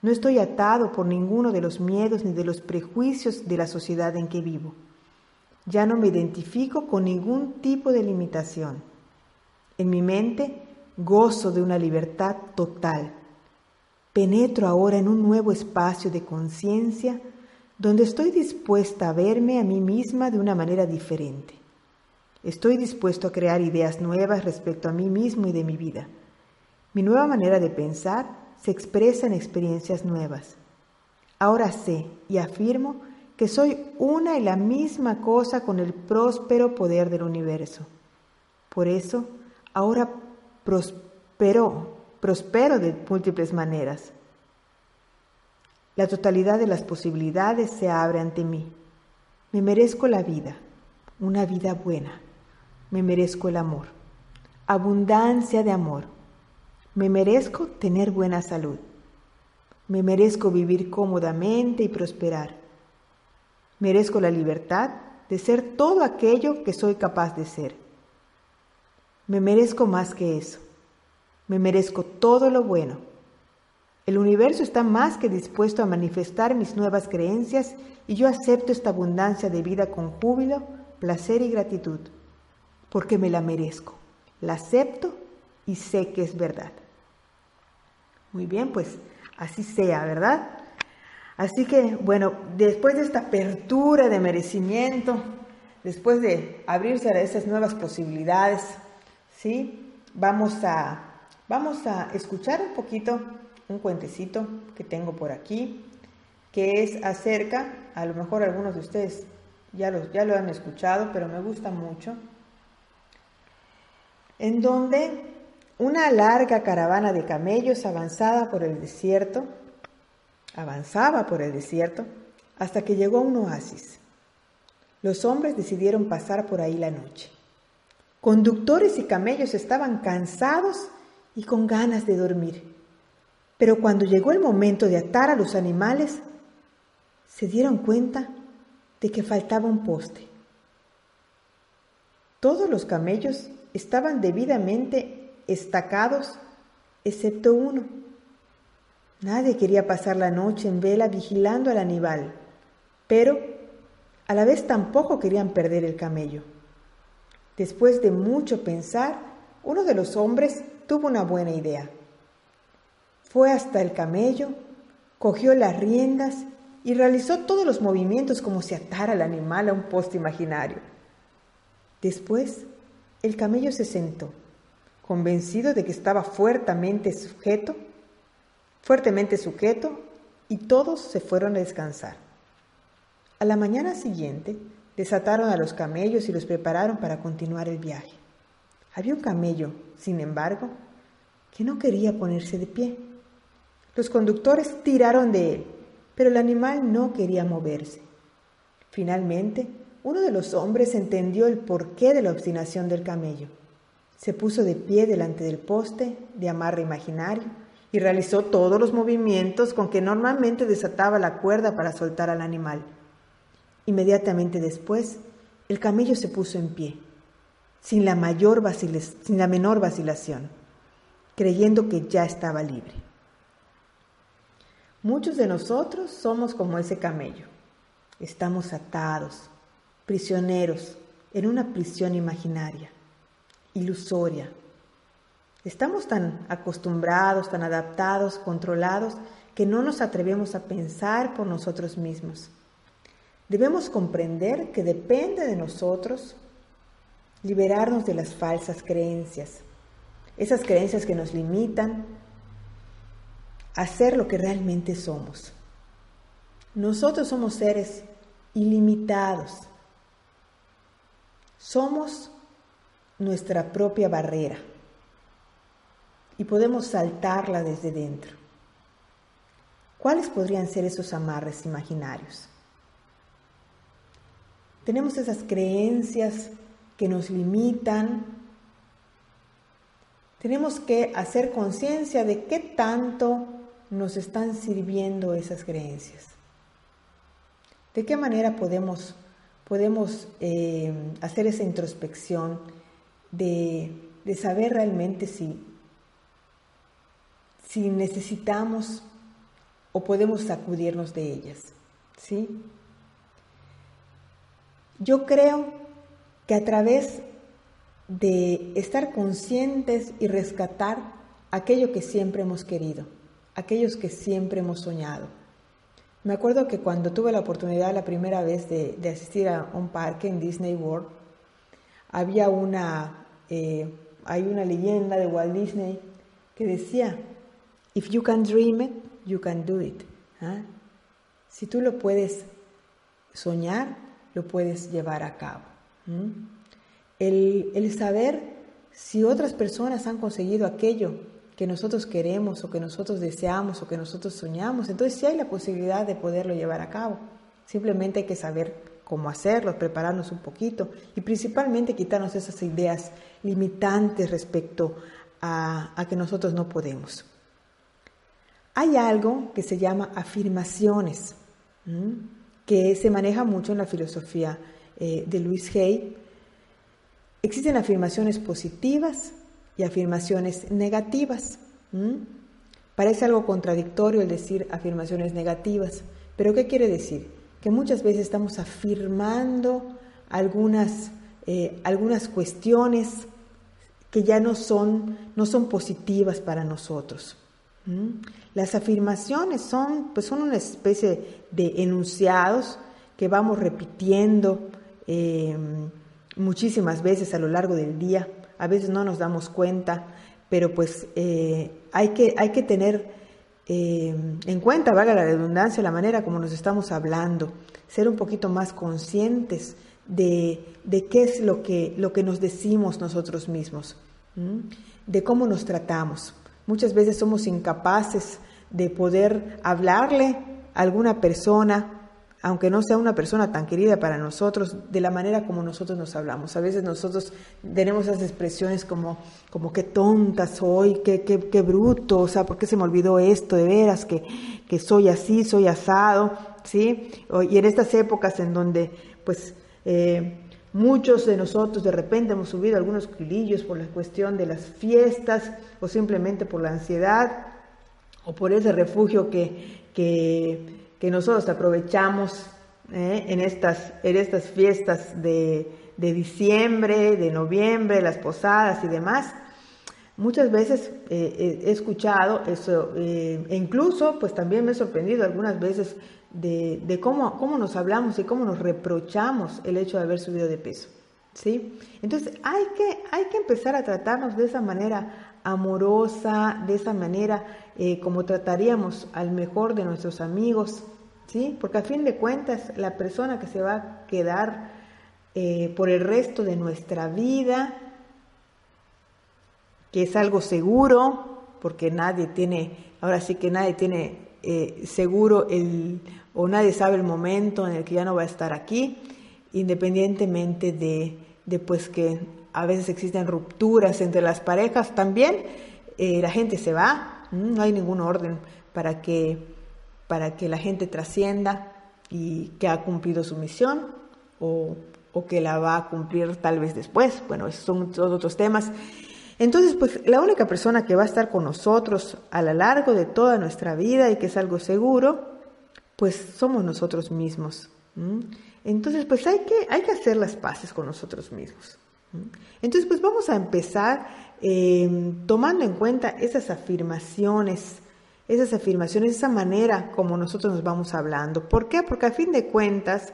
No estoy atado por ninguno de los miedos ni de los prejuicios de la sociedad en que vivo. Ya no me identifico con ningún tipo de limitación. En mi mente gozo de una libertad total. Penetro ahora en un nuevo espacio de conciencia donde estoy dispuesta a verme a mí misma de una manera diferente. Estoy dispuesto a crear ideas nuevas respecto a mí mismo y de mi vida. Mi nueva manera de pensar se expresa en experiencias nuevas. Ahora sé y afirmo que soy una y la misma cosa con el próspero poder del universo. Por eso, ahora prospero, prospero de múltiples maneras. La totalidad de las posibilidades se abre ante mí. Me merezco la vida, una vida buena. Me merezco el amor, abundancia de amor. Me merezco tener buena salud. Me merezco vivir cómodamente y prosperar. Merezco la libertad de ser todo aquello que soy capaz de ser. Me merezco más que eso. Me merezco todo lo bueno. El universo está más que dispuesto a manifestar mis nuevas creencias y yo acepto esta abundancia de vida con júbilo, placer y gratitud, porque me la merezco. La acepto y sé que es verdad. Muy bien, pues así sea, ¿verdad? Así que, bueno, después de esta apertura de merecimiento, después de abrirse a esas nuevas posibilidades, ¿sí? Vamos a, Vamos a escuchar un poquito un cuentecito que tengo por aquí, que es acerca, a lo mejor algunos de ustedes ya lo, ya lo han escuchado, pero me gusta mucho, en donde una larga caravana de camellos avanzaba por el desierto, avanzaba por el desierto, hasta que llegó a un oasis. Los hombres decidieron pasar por ahí la noche. Conductores y camellos estaban cansados y con ganas de dormir. Pero cuando llegó el momento de atar a los animales, se dieron cuenta de que faltaba un poste. Todos los camellos estaban debidamente estacados, excepto uno. Nadie quería pasar la noche en vela vigilando al animal, pero a la vez tampoco querían perder el camello. Después de mucho pensar, uno de los hombres tuvo una buena idea. Fue hasta el camello, cogió las riendas y realizó todos los movimientos como si atara al animal a un poste imaginario. Después, el camello se sentó, convencido de que estaba fuertemente sujeto, fuertemente sujeto, y todos se fueron a descansar. A la mañana siguiente, desataron a los camellos y los prepararon para continuar el viaje. Había un camello, sin embargo, que no quería ponerse de pie. Los conductores tiraron de él, pero el animal no quería moverse. Finalmente, uno de los hombres entendió el porqué de la obstinación del camello. Se puso de pie delante del poste de amarre imaginario y realizó todos los movimientos con que normalmente desataba la cuerda para soltar al animal. Inmediatamente después, el camello se puso en pie, sin la, mayor sin la menor vacilación, creyendo que ya estaba libre. Muchos de nosotros somos como ese camello. Estamos atados, prisioneros, en una prisión imaginaria, ilusoria. Estamos tan acostumbrados, tan adaptados, controlados, que no nos atrevemos a pensar por nosotros mismos. Debemos comprender que depende de nosotros liberarnos de las falsas creencias, esas creencias que nos limitan, Hacer lo que realmente somos. Nosotros somos seres ilimitados. Somos nuestra propia barrera y podemos saltarla desde dentro. ¿Cuáles podrían ser esos amarres imaginarios? Tenemos esas creencias que nos limitan. Tenemos que hacer conciencia de qué tanto nos están sirviendo esas creencias? ¿De qué manera podemos, podemos eh, hacer esa introspección de, de saber realmente si, si necesitamos o podemos sacudirnos de ellas? ¿Sí? Yo creo que a través de estar conscientes y rescatar aquello que siempre hemos querido, aquellos que siempre hemos soñado. Me acuerdo que cuando tuve la oportunidad la primera vez de, asistir a un parque en Disney World, había una, eh, hay una leyenda de Walt Disney que decía, If you can dream it, you can do it. ¿ah? Si tú lo puedes soñar, lo puedes llevar a cabo. El, el saber si otras personas han conseguido aquello que nosotros queremos o que nosotros deseamos o que nosotros soñamos. Entonces sí hay la posibilidad de poderlo llevar a cabo. Simplemente hay que saber cómo hacerlo, prepararnos un poquito y principalmente quitarnos esas ideas limitantes respecto a, que nosotros no podemos. Hay algo que se llama afirmaciones, que se maneja mucho en la filosofía eh, de Luis Hay. Existen afirmaciones positivas y afirmaciones negativas. Parece algo contradictorio el decir afirmaciones negativas, pero ¿qué quiere decir? Que muchas veces estamos afirmando algunas, eh, algunas cuestiones que ya no son, no son positivas para nosotros. Las afirmaciones son, pues son una especie de enunciados que vamos repitiendo eh, muchísimas veces a lo largo del día a veces no nos damos cuenta, pero pues eh, hay, que, hay que tener eh, en cuenta, valga la redundancia, la manera como nos estamos hablando, ser un poquito más conscientes de, qué es lo que, lo que nos decimos nosotros mismos, de cómo nos tratamos. Muchas veces somos incapaces de poder hablarle a alguna persona aunque no sea una persona tan querida para nosotros, de la manera como nosotros nos hablamos. A veces nosotros tenemos esas expresiones como, como qué tonta soy, qué, qué, qué bruto, o sea, ¿por qué se me olvidó esto de veras, que, que soy así, soy asado, ¿sí? Y en estas épocas en donde, pues, eh, muchos de nosotros de repente hemos subido algunos kilillos por la cuestión de las fiestas o simplemente por la ansiedad o por ese refugio que, que que nosotros aprovechamos ¿eh? en, estas, en estas fiestas de, diciembre, de noviembre, las posadas y demás. Muchas veces eh, he escuchado eso, eh, e incluso pues también me he sorprendido algunas veces de, cómo, cómo nos hablamos y cómo nos reprochamos el hecho de haber subido de peso. ¿sí? Entonces hay que, hay que empezar a tratarnos de esa manera amorosa, de esa manera como trataríamos al mejor de nuestros amigos, ¿sí? Porque a fin de cuentas, la persona que se va a quedar eh, por el resto de nuestra vida, que es algo seguro, porque nadie tiene, ahora sí que nadie tiene eh, seguro el, o nadie sabe el momento en el que ya no va a estar aquí, independientemente de, de pues que a veces existen rupturas entre las parejas también, eh, la gente se va, no hay ningún orden para que para que la gente trascienda y que ha cumplido su misión o, que la va a cumplir tal vez después. Bueno, esos son todos otros temas. Entonces, pues la única persona que va a estar con nosotros a lo largo de toda nuestra vida y que es algo seguro, pues somos nosotros mismos. Entonces, pues hay que, hay que hacer las paces con nosotros mismos. Entonces, pues vamos a empezar eh, tomando en cuenta esas afirmaciones esas afirmaciones, esa manera como nosotros nos vamos hablando. ¿Por qué? Porque a fin de cuentas,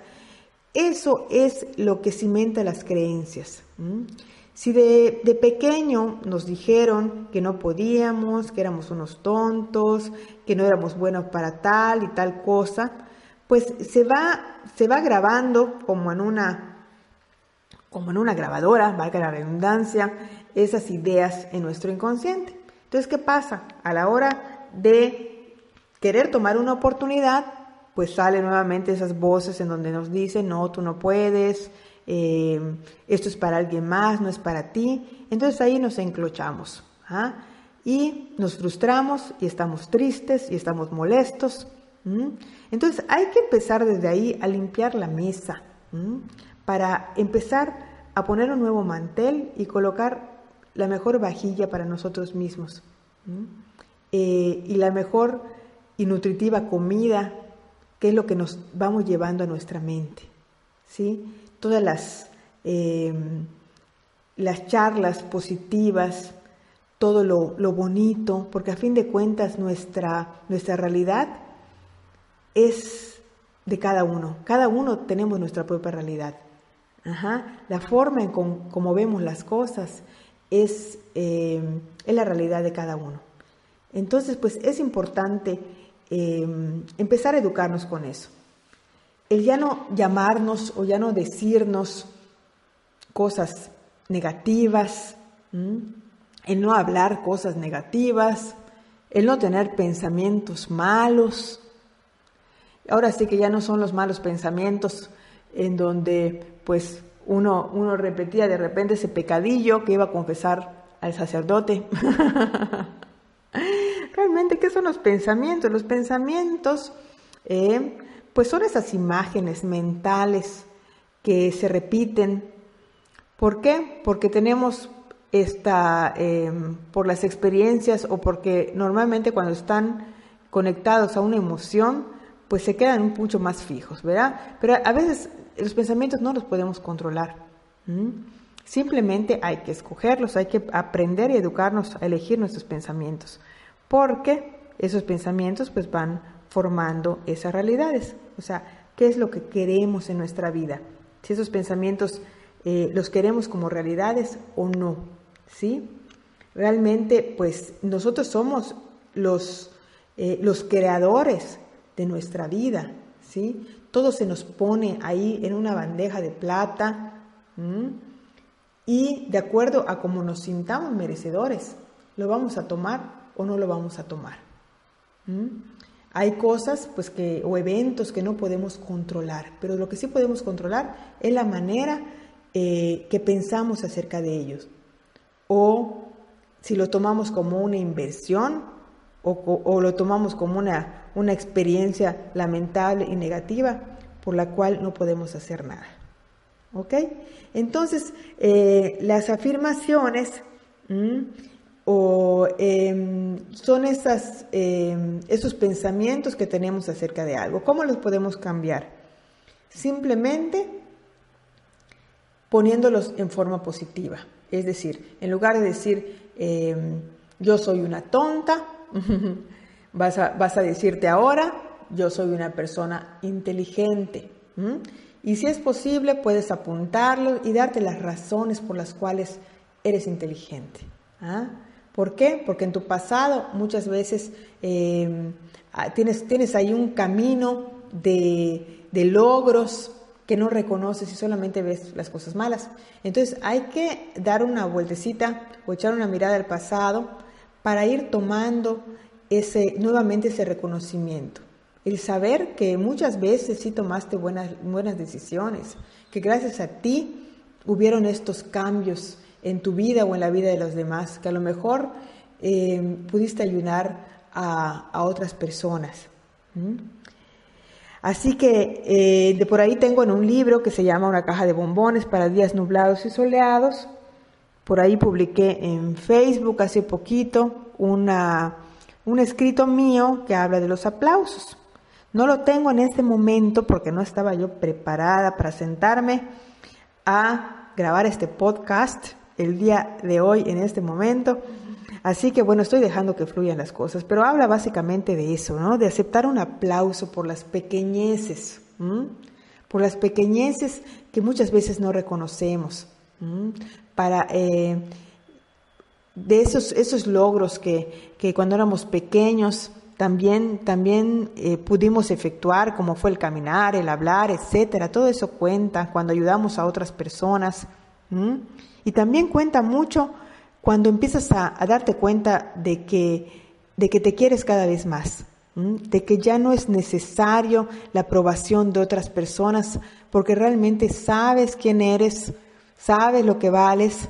eso es lo que cimenta las creencias. Si de, de, pequeño nos dijeron que no podíamos, que éramos unos tontos, que no éramos buenos para tal y tal cosa, pues se va, se va grabando como en una, como en una grabadora, valga la redundancia, esas ideas en nuestro inconsciente. Entonces, ¿qué pasa? A la hora de querer tomar una oportunidad, pues salen nuevamente esas voces en donde nos dicen, no, tú no puedes, eh, esto es para alguien más, no es para ti. Entonces ahí nos enclochamos ¿ah? y nos frustramos y estamos tristes y estamos molestos. Entonces hay que empezar desde ahí a limpiar la mesa para empezar a poner un nuevo mantel y colocar la mejor vajilla para nosotros mismos. Eh, y la mejor y nutritiva comida, que es lo que nos vamos llevando a nuestra mente. ¿sí? Todas las, eh, las charlas positivas, todo lo, lo, bonito, porque a fin de cuentas nuestra, nuestra realidad es de cada uno. Cada uno tenemos nuestra propia realidad. La forma en como vemos las cosas es, eh, es la realidad de cada uno. Entonces, pues es importante em, empezar a educarnos con eso. El ya no llamarnos o ya no decirnos cosas negativas, el no hablar cosas negativas, el no tener pensamientos malos. Ahora sí que ya no son los malos pensamientos en donde pues uno, uno repetía de repente ese pecadillo que iba a confesar al sacerdote. Realmente, ¿qué son los pensamientos? Los pensamientos, eh, pues son esas imágenes mentales que se repiten. ¿Por qué? Porque tenemos esta, eh, por las experiencias o porque normalmente cuando están conectados a una emoción, pues se quedan mucho más fijos, ¿verdad? Pero a veces los pensamientos no los podemos controlar. Simplemente hay que escogerlos, hay que aprender y educarnos a elegir nuestros pensamientos porque esos pensamientos pues van formando esas realidades. O sea, ¿qué es lo que queremos en nuestra vida? Si esos pensamientos eh, los queremos como realidades o no, ¿sí? Realmente, pues nosotros somos los, eh, los creadores de nuestra vida, ¿sí? Todo se nos pone ahí en una bandeja de plata y de acuerdo a cómo nos sintamos merecedores, lo vamos a tomar o no lo vamos a tomar. Hay cosas pues que o eventos que no podemos controlar, pero lo que sí podemos controlar es la manera eh, que pensamos acerca de ellos. O si lo tomamos como una inversión o, lo tomamos como una, una experiencia lamentable y negativa por la cual no podemos hacer nada. ¿Ok? Entonces, eh, las afirmaciones o em, son esas, em, esos pensamientos que tenemos acerca de algo. ¿Cómo los podemos cambiar? Simplemente poniéndolos en forma positiva. Es decir, en lugar de decir em, yo soy una tonta, vas, a, vas, a, decirte ahora yo soy una persona inteligente. Y si es posible, puedes apuntarlo y darte las razones por las cuales eres inteligente. ¿ah? ¿Por qué? Porque en tu pasado muchas veces em, ah, tienes, tienes ahí un camino de, logros que no reconoces y solamente ves las cosas malas. Entonces hay que dar una vueltecita o echar una mirada al pasado para ir tomando ese, nuevamente ese reconocimiento. El saber que muchas veces sí tomaste buenas, buenas decisiones, que gracias a ti hubieron estos cambios en tu vida o en la vida de los demás, que a lo mejor eh, pudiste ayudar a, otras personas. Así que eh, de por ahí tengo en un libro que se llama Una caja de bombones para días nublados y soleados. Por ahí publiqué en Facebook hace poquito una, un escrito mío que habla de los aplausos. No lo tengo en este momento porque no estaba yo preparada para sentarme a grabar este podcast el día de hoy, en este momento. Así que bueno, estoy dejando que fluyan las cosas, pero habla básicamente de eso, ¿no? De aceptar un aplauso por las pequeñeces, por las pequeñeces que muchas veces no reconocemos, para eh, de esos, esos logros que, que, cuando éramos pequeños también, también eh, pudimos efectuar, como fue el caminar, el hablar, etcétera. Todo eso cuenta cuando ayudamos a otras personas. Y también cuenta mucho cuando empiezas a, darte cuenta de que, de que te quieres cada vez más, de que ya no es necesario la aprobación de otras personas, porque realmente sabes quién eres, sabes lo que vales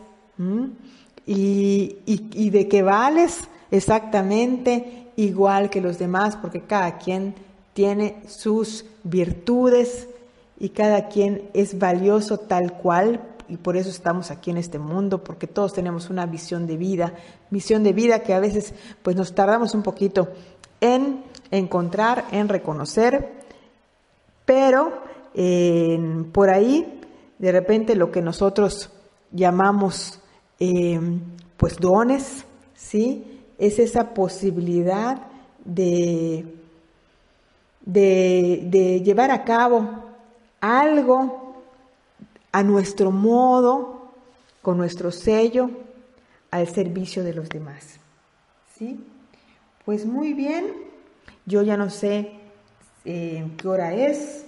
y, y de que vales exactamente igual que los demás, porque cada quien tiene sus virtudes y cada quien es valioso tal cual y por eso estamos aquí en este mundo, porque todos tenemos una visión de vida, visión de vida que a veces pues nos tardamos un poquito en encontrar, en reconocer, pero por ahí de repente lo que nosotros llamamos em, pues dones, ¿sí? Es esa posibilidad de, de, de llevar a cabo algo a nuestro modo, con nuestro sello, al servicio de los demás. ¿Sí? Pues muy bien, yo ya no sé eh, qué hora es,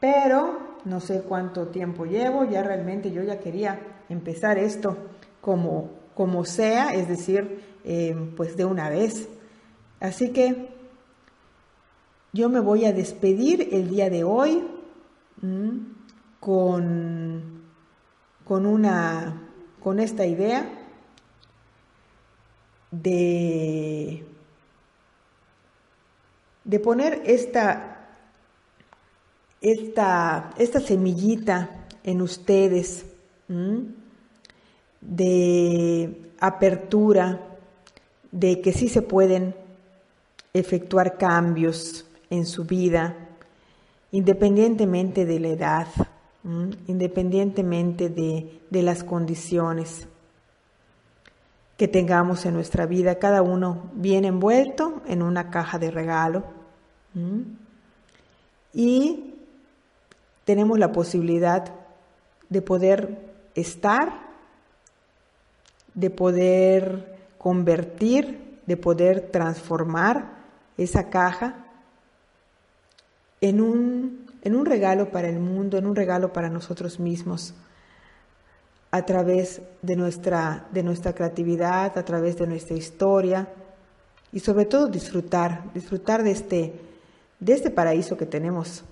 pero no sé cuánto tiempo llevo, ya realmente yo ya quería empezar esto como, como sea, es decir, eh, pues de una vez. Así que yo me voy a despedir el día de hoy con, con, una, con esta idea de, de poner esta, esta, esta semillita en ustedes de apertura, de que sí se pueden efectuar cambios en su vida, independientemente de la edad, independientemente de, las condiciones que tengamos en nuestra vida, cada uno viene envuelto en una caja de regalo y tenemos la posibilidad de poder estar, de poder convertir, de poder transformar esa caja en un, en un regalo para el mundo, en un regalo para nosotros mismos, a través de nuestra, de nuestra creatividad, a través de nuestra historia y sobre todo disfrutar, disfrutar de este, de este paraíso que tenemos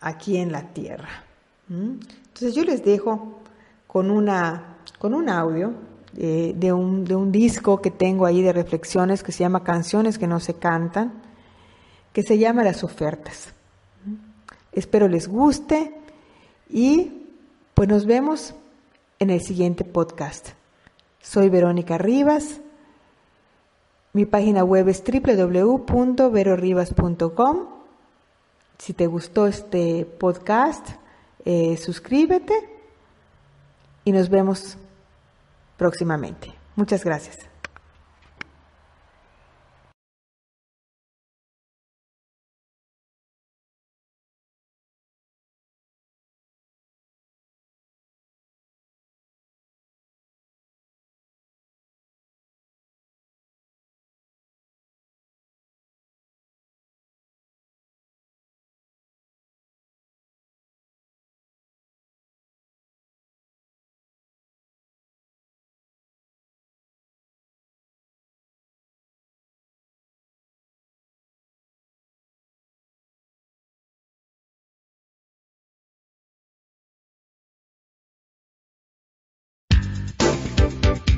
aquí en la tierra. Entonces yo les dejo con, una, con un audio eh, de, un, de un disco que tengo ahí de reflexiones que se llama Canciones que no se cantan, que se llama Las ofertas. Espero les guste y pues nos vemos en el siguiente podcast. Soy Verónica Rivas. Mi página web es www.verorivas.com. Si te gustó este podcast, eh, suscríbete y nos vemos próximamente. Muchas gracias.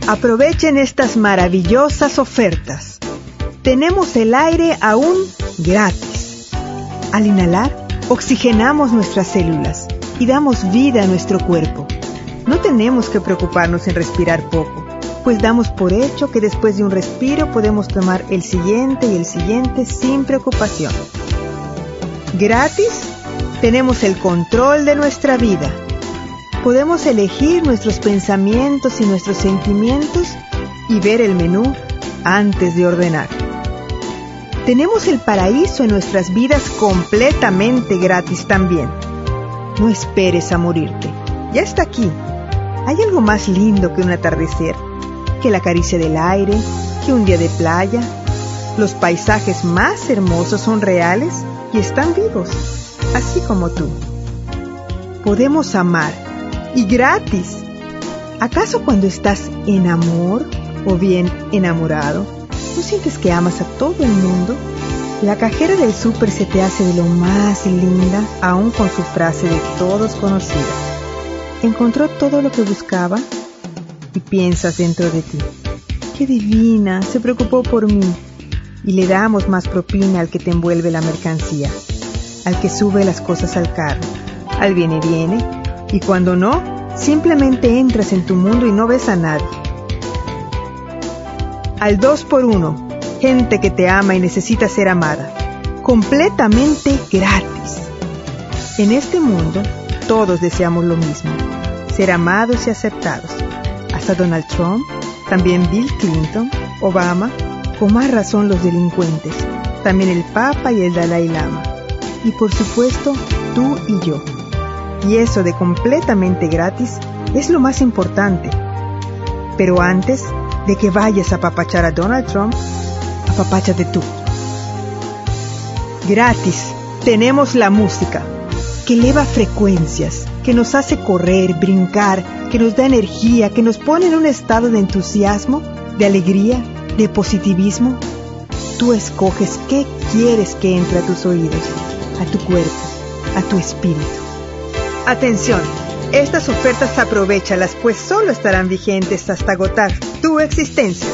Aprovechen estas maravillosas ofertas. Tenemos el aire aún gratis. Al inhalar, oxigenamos nuestras células y damos vida a nuestro cuerpo. No tenemos que preocuparnos en respirar poco, pues damos por hecho que después de un respiro podemos tomar el siguiente y el siguiente sin preocupación. Gratis, tenemos el control de nuestra vida podemos elegir nuestros pensamientos y nuestros sentimientos y ver el menú antes de ordenar. Tenemos el paraíso en nuestras vidas completamente gratis también. No esperes a morirte. Ya está aquí. ¿Hay algo más lindo que un atardecer? Que la caricia del aire, que un día de playa. Los paisajes más hermosos son reales y están vivos, así como tú. Podemos amar y gratis. ¿Acaso cuando estás en amor o bien enamorado, no sientes que amas a todo el mundo? La cajera del súper se te hace de lo más linda, aún con su frase de todos conocida. Encontró todo lo que buscaba y piensas dentro de ti. ¡Qué divina! Se preocupó por mí. Y le damos más propina al que te envuelve la mercancía, al que sube las cosas al carro, al viene viene y cuando no, simplemente entras en tu mundo y no ves a nadie. Al 2 por 1 gente que te ama y necesita ser amada, completamente gratis. En este mundo, todos deseamos lo mismo, ser amados y aceptados. Hasta Donald Trump, también Bill Clinton, Obama, con más razón los delincuentes, también el Papa y el Dalai Lama. Y por supuesto, tú y yo y eso de completamente gratis es lo más importante. Pero antes de que vayas a papachar a Donald Trump, apapáchate tú. Gratis tenemos la música que eleva frecuencias, que nos hace correr, brincar, que nos da energía, que nos pone en un estado de entusiasmo, de alegría, de positivismo. Tú escoges qué quieres que entre a tus oídos, a tu cuerpo, a tu espíritu. Atención, estas ofertas aprovechalas pues solo estarán vigentes hasta agotar tu existencia.